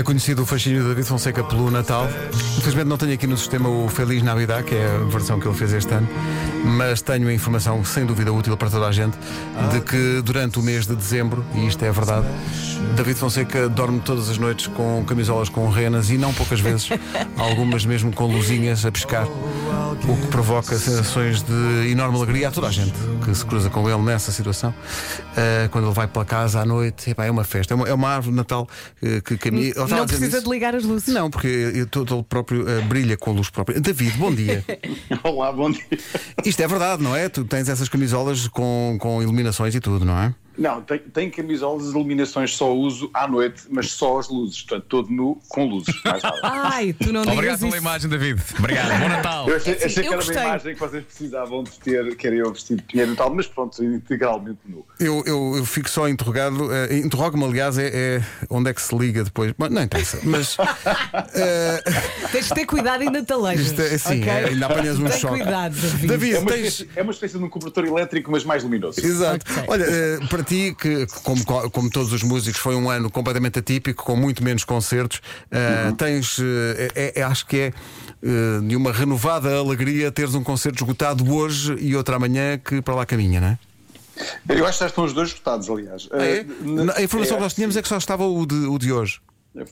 É conhecido o fascínio de David Fonseca pelo Natal. Infelizmente não tenho aqui no sistema o Feliz Navidad, que é a versão que ele fez este ano, mas tenho a informação sem dúvida útil para toda a gente de que durante o mês de dezembro, e isto é verdade, David Fonseca dorme todas as noites com camisolas com renas e não poucas vezes, algumas mesmo com luzinhas a pescar, o que provoca sensações de enorme alegria a toda a gente que se cruza com ele nessa situação. Uh, quando ele vai pela casa à noite, epá, é uma festa, é uma, é uma árvore de Natal uh, que caminha. Não precisa de ligar as luzes. Não, porque ele todo próprio uh, brilha com luz própria. David, bom dia. Olá, bom dia. Isto é verdade, não é? Tu tens essas camisolas com, com iluminações e tudo, não é? Não, tem, tem camisolas de iluminações só uso à noite, mas só as luzes, portanto, todo nu com luzes. Mais nada. Ai, tu não Obrigado pela isso. imagem, David. Obrigado. Bom Natal. Eu achei, Assim, achei eu que era gostei. uma imagem que vocês precisavam de ter, que era eu vestido de pinheiro e tal, mas pronto, integralmente nu. Eu, eu, eu fico só interrogado. Uh, Interrogo-me, aliás, é, é onde é que se liga depois. Bom, não interessa, mas. uh, Tens de ter cuidado ainda talejas. isto é assim, é, ainda apanhas um Tem choque. cuidado, David. David, É uma, tens. espécie, é uma espécie de um cobertor elétrico, mas mais luminoso. Exato. Ok. Olha, eh, para ti, que como, como todos os músicos, foi um ano completamente atípico, com muito menos concertos, eh, tens, eh, é- é- acho que é eh, de uma renovada alegria teres um concerto esgotado hoje e outro amanhã que para lá caminha, não é? Eu acho que já estão os dois esgotados, aliás. Ah, é? N- A informação é, que nós tínhamos é que só estava o de, o de hoje.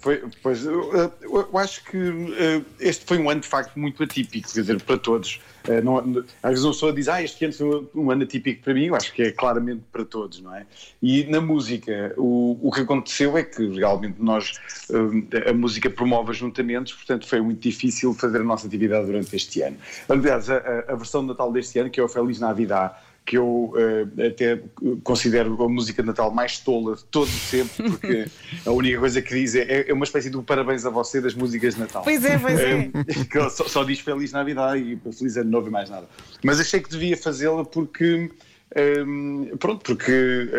Foi, pois, eu, eu- acho que eh, este foi um ano de facto muito atípico, quer dizer, para todos. Eh, não- às vezes uma pessoa diz, ah, este ano foi um, ano atípico para mim, eu acho que é claramente para todos, não é? E na música, o, o que aconteceu é que realmente nós, eh, a música promove ajuntamentos, portanto foi muito difícil fazer a nossa atividade durante este ano. Aliás, a- a versão de Natal deste ano, que é o Feliz Navidad, que eu eh, até considero a música de Natal mais tola de todo sempre, porque a única coisa que diz é, é uma espécie de um parabéns a você das músicas de Natal. Pois é, pois é. Que só, só diz Feliz Navidad e Feliz Ano Novo e mais nada. Mas achei que devia fazê-la porque. Hum, pronto, porque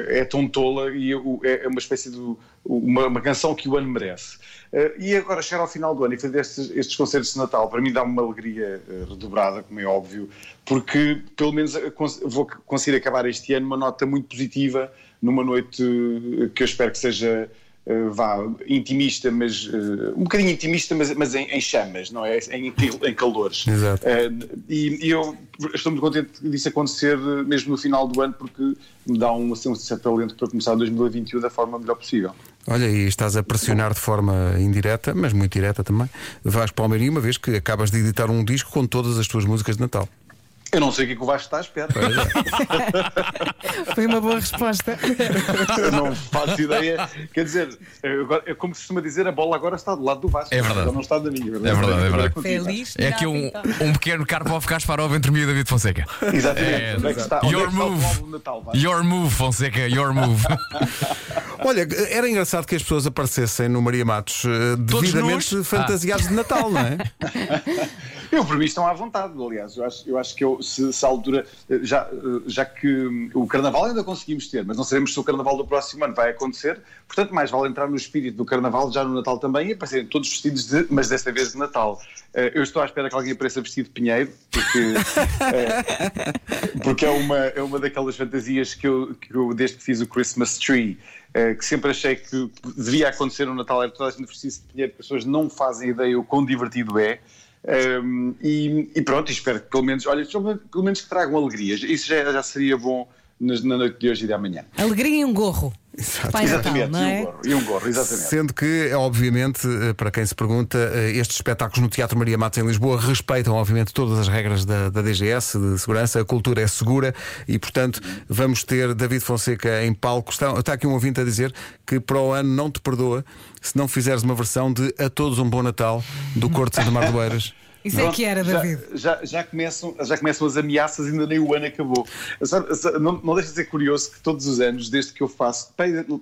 é tão tola e eu- é uma espécie de uma, uma canção que o ano merece. Eh, e agora chegar ao final do ano e fazer estes, estes concertos de Natal, para mim dá-me uma alegria eh, redobrada, como é óbvio, porque pelo menos vou conseguir acabar este ano uma nota muito positiva, numa noite eh, que eu espero que seja vá, intimista, mas eh, um bocadinho intimista, mas, mas em, em chamas, não é? Em, em calores. Exato. Eh, e, e eu estou muito contente disso acontecer eh, mesmo no final do ano, porque me dá um, assim, um certo talento para começar 2021 da forma melhor possível. Olha, e estás a pressionar de forma indireta, mas muito direta também, Vasco Palmeirinho, uma vez que acabas de editar um disco com todas as tuas músicas de Natal. Eu não sei o que é que o Vasco está à espera. Foi uma boa resposta. Eu não faço ideia. Quer dizer, agora, é como se costuma dizer, a bola agora está do lado do Vasco. É verdade. Não está da minha. É verdade, é verdade. Feliz É aqui um, Navidad. um pequeno Karpov Kasparov entre mim e David Fonseca. Exatamente. É, onde é que está, é Your que está move. Natal? Your move, Fonseca, your move. Olha, era engraçado que as pessoas aparecessem no Maria Matos eh, devidamente nus? fantasiados de Natal, não é? Eu, por mim, estão à vontade, aliás. Eu acho, eu acho que eu, se, se a altura, eh, já, eh, já que hum, o Carnaval ainda conseguimos ter, mas não sabemos se o Carnaval do próximo ano vai acontecer, portanto, mais vale entrar no espírito do Carnaval já no Natal também e aparecerem todos vestidos de, mas desta vez de Natal. Eh, Eu estou à espera que alguém apareça vestido de pinheiro, porque, eh, porque é, uma, é uma daquelas fantasias que eu, que eu, desde que fiz o Christmas Tree, que sempre achei que devia acontecer no Natal, era toda a gente de pinheiro, porque as pessoas não fazem ideia o quão divertido é. Um, e, e pronto, espero que pelo menos, olha, pelo menos que tragam alegrias. Isso já, já seria bom nas- na noite de hoje e de amanhã. Alegria e um gorro. Pai Natal, exatamente, não e, é? um gorro, e um gorro, exatamente. Sendo que, obviamente, eh, para quem se pergunta, eh, estes espetáculos no Teatro Maria Matos em Lisboa respeitam, obviamente, todas as regras da, da DGS de segurança, a cultura é segura e, portanto, vamos ter David Fonseca em palco. Está, está aqui um ouvinte a dizer que para o ano não te perdoa se não fizeres uma versão de A Todos um Bom Natal do Corte de Mar do Eiras. Isso é que era, Já- David. Já, já, começam, já começam as ameaças, ainda nem o ano acabou. Não, não deixa de ser curioso que todos os anos, desde que eu faço,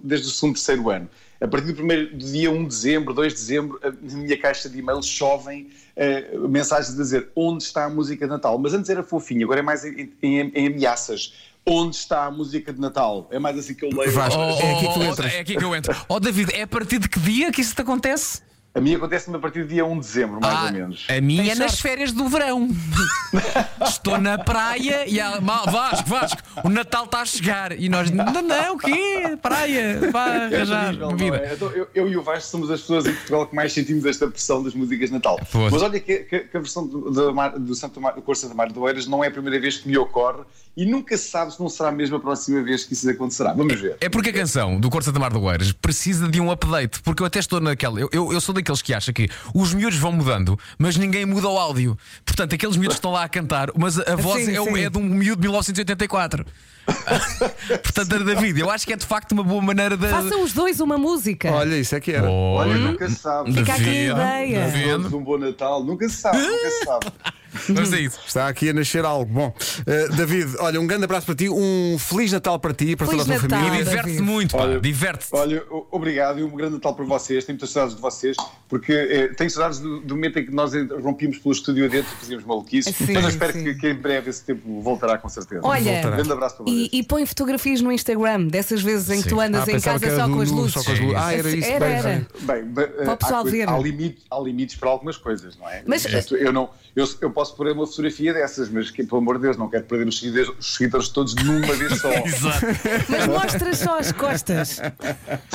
desde o segundo, terceiro ano, a partir do primeiro do dia 1 de dezembro, 2 de dezembro, na minha caixa de e-mails chovem eh, mensagens a dizer onde está a música de Natal. Mas antes era fofinho, agora é mais em, em- em ameaças. Onde está a música de Natal? É mais assim que eu leio. Vasco, Oh, é aqui que tu oh, entras. é aqui que eu entro. Oh, David, é a partir de que dia que isso te acontece? A minha acontece-me a partir do dia 1 de dezembro, mais Ah, ou menos. a minha é nas férias do verão. Estou na praia e "Mal, Vasco, Vasco, o Natal está a chegar. E nós, não, não, o quê? Praia, vá É arranjar é? Então, eu, eu e o Vasco somos as pessoas em Portugal que mais sentimos esta pressão das músicas de Natal. Pois. Mas olha que, que- que a versão do, do, Mar- do Santo Mar, do Cor Santa Mário do Oeiras não é a primeira vez que me ocorre e nunca se sabe se não será mesmo a próxima vez que isso acontecerá. Vamos ver. É porque a canção do Cor Santa Mar do Oeiras precisa de um update. Porque eu até estou naquela. Eu, eu, eu sou daqueles que acha que os miúdos vão mudando, mas ninguém muda o áudio. Portanto, aqueles miúdos estão lá a cantar, mas a voz Sim, é, sim. é de um miúdo de 1984. Portanto, David, eu acho que é de facto uma boa maneira de. Façam os dois uma música. Olha, isso é que era. Olha, Olha, nunca se sabe. Fica aqui a ideia. David. Um bom Natal, nunca se sabe, nunca se sabe. Vamos a isso. Está aqui a nascer algo. Bom, eh, David, olha, um grande abraço para ti, um Feliz Natal para ti e para Feliz toda a tua Natal. família. E David. diverte-se muito, pá. Olha- Diverte-se. Olha, obrigado e um grande Natal para vocês. Tenho muitas saudades de vocês, porque eh, tenho saudades do, do momento em que nós rompíamos pelo estúdio adentro e fazíamos maluquice. Sim, mas eu espero que, que em breve esse tempo voltará com certeza. Olha, Voltará. grande abraço para vocês. E, e põe fotografias no Instagram, dessas vezes em que Sim. tu andas Ah, em casa só do com luzes. só com as luzes. Ah, era isso. Era, bem, era. bem. Bem, bem, há pessoal coi- ver. Há, limite- há limites para algumas coisas, não é? Mas- eu, não, eu, eu posso pôr uma fotografia dessas, mas que, pelo amor de Deus, não quero perder os seguidores, os seguidores todos numa vez só. Exato. Mas mostra só as costas.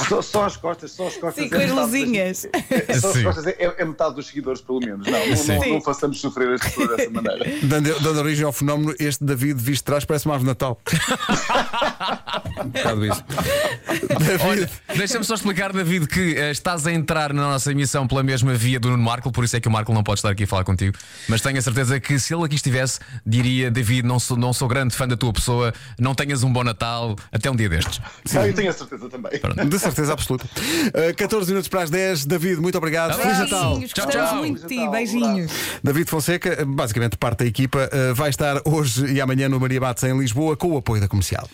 só, só as costas, só as costas. Sim, é com as luzinhas. é, só as costas é, é metade dos seguidores, pelo menos. Não, não, não, não façamos sofrer as pessoas dessa maneira. Dando, dando origem ao fenómeno, este David visto de trás parece uma árvore de Natal. um bocado isso. David, Olha, deixa-me só explicar, David, que eh, estás a entrar na nossa emissão pela mesma via do Nuno Marco, por isso é que o Marco não pode estar aqui a falar contigo. Mas tenho a certeza que se ele aqui estivesse, diria: David, não sou, não sou grande fã da tua pessoa, não tenhas um bom Natal, até um dia destes. Ah, eu tenho a certeza também. de certeza absoluta. Uh, 14 minutos para as 10. David, muito obrigado. Feliz Natal. Beijinhos, Tchau, gostamos tchau. muito de ti. Beijinhos. David Fonseca, basicamente parte da equipa, uh, vai estar hoje e amanhã no Maria Matos em Lisboa com o apoio da comercial.